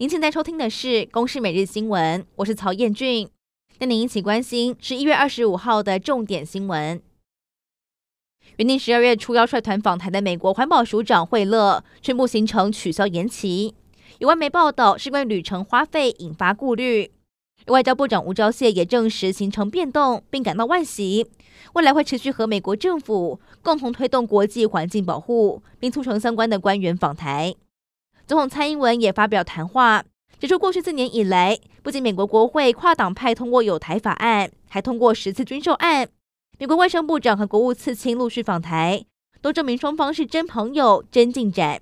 您现在收听的是《公视每日新闻》，我是曹彦俊。带您一起关心十一月二十五号的重点新闻。原定十二月初要率团访台的美国环保署长惠勒宣布行程取消延期，有外媒报道是因为旅程花费引发顾虑。外交部长吴钊燮也证实行程变动，并感到惋惜。未来会持续和美国政府共同推动国际环境保护，并促成相关的官员访台。总统蔡英文也发表谈话，指出过去四年以来，不仅美国国会跨党派通过有台法案，还通过十次军售案。美国外交部长和国务次卿陆续访台，都证明双方是真朋友、真进展。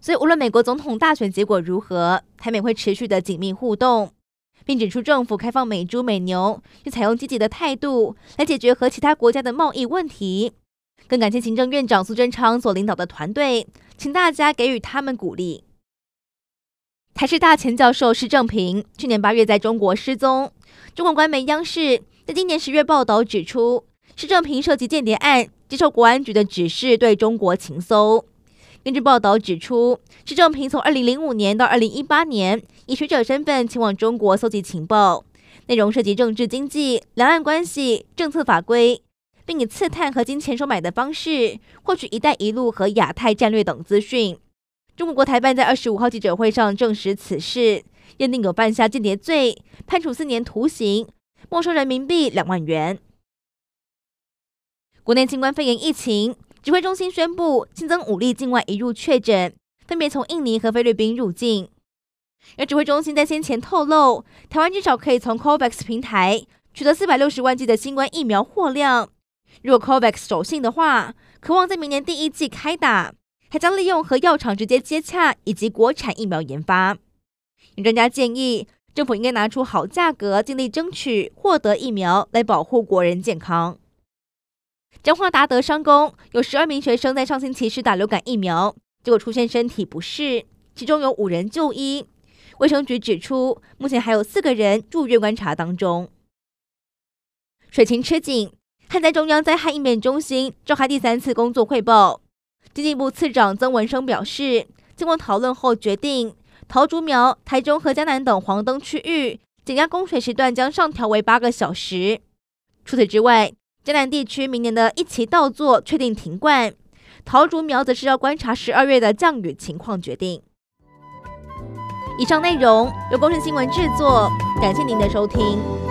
所以，无论美国总统大选结果如何，台美会持续的紧密互动。并指出，政府开放美猪美牛，要采用积极的态度来解决和其他国家的贸易问题。更感谢行政院长苏贞昌所领导的团队，请大家给予他们鼓励。台师大前教授施正平去年八月在中国失踪，中国官媒央视在今年十月报道指出，施正平涉及间谍案，接受国安局的指示对中国情搜。根据报道指出，施正平从二零零五年到二零一八年，以学者身份前往中国搜集情报，内容涉及政治、经济、两岸关系、政策法规，并以刺探和金钱收买的方式获取“一带一路”和亚太战略等资讯。中国国台办在二十五号记者会上证实此事，认定有犯下间谍罪，判处四年徒刑，没收人民币两万元。国内新冠肺炎疫情。指挥中心宣布新增五例境外移入确诊，分别从印尼和菲律宾入境。而指挥中心在先前透露，台湾至少可以从 COVAX 平台取得四百六十万剂的新冠疫苗货量。如果 COVAX 守信的话，可望在明年第一季开打，还将利用和药厂直接接洽以及国产疫苗研发。有专家建议，政府应该拿出好价格，尽力争取获得疫苗来保护国人健康。彰化达德商工有十二名学生在上星期施打流感疫苗，结果出现身体不适，其中有五人就医。卫生局指出，目前还有四个人住院观察当中。水情吃紧，旱灾中央灾害应变中心召开第三次工作汇报。经济部次长曾文生表示，经过讨论后决定，桃竹苗、台中和嘉南等黄灯区域减压供水时段将上调为八个小时。除此之外，嘉南地区明年的一期稻作确定停灌，桃竹苗则是要观察十二月的降雨情况决定。以上内容由公视新闻制作，感谢您的收听。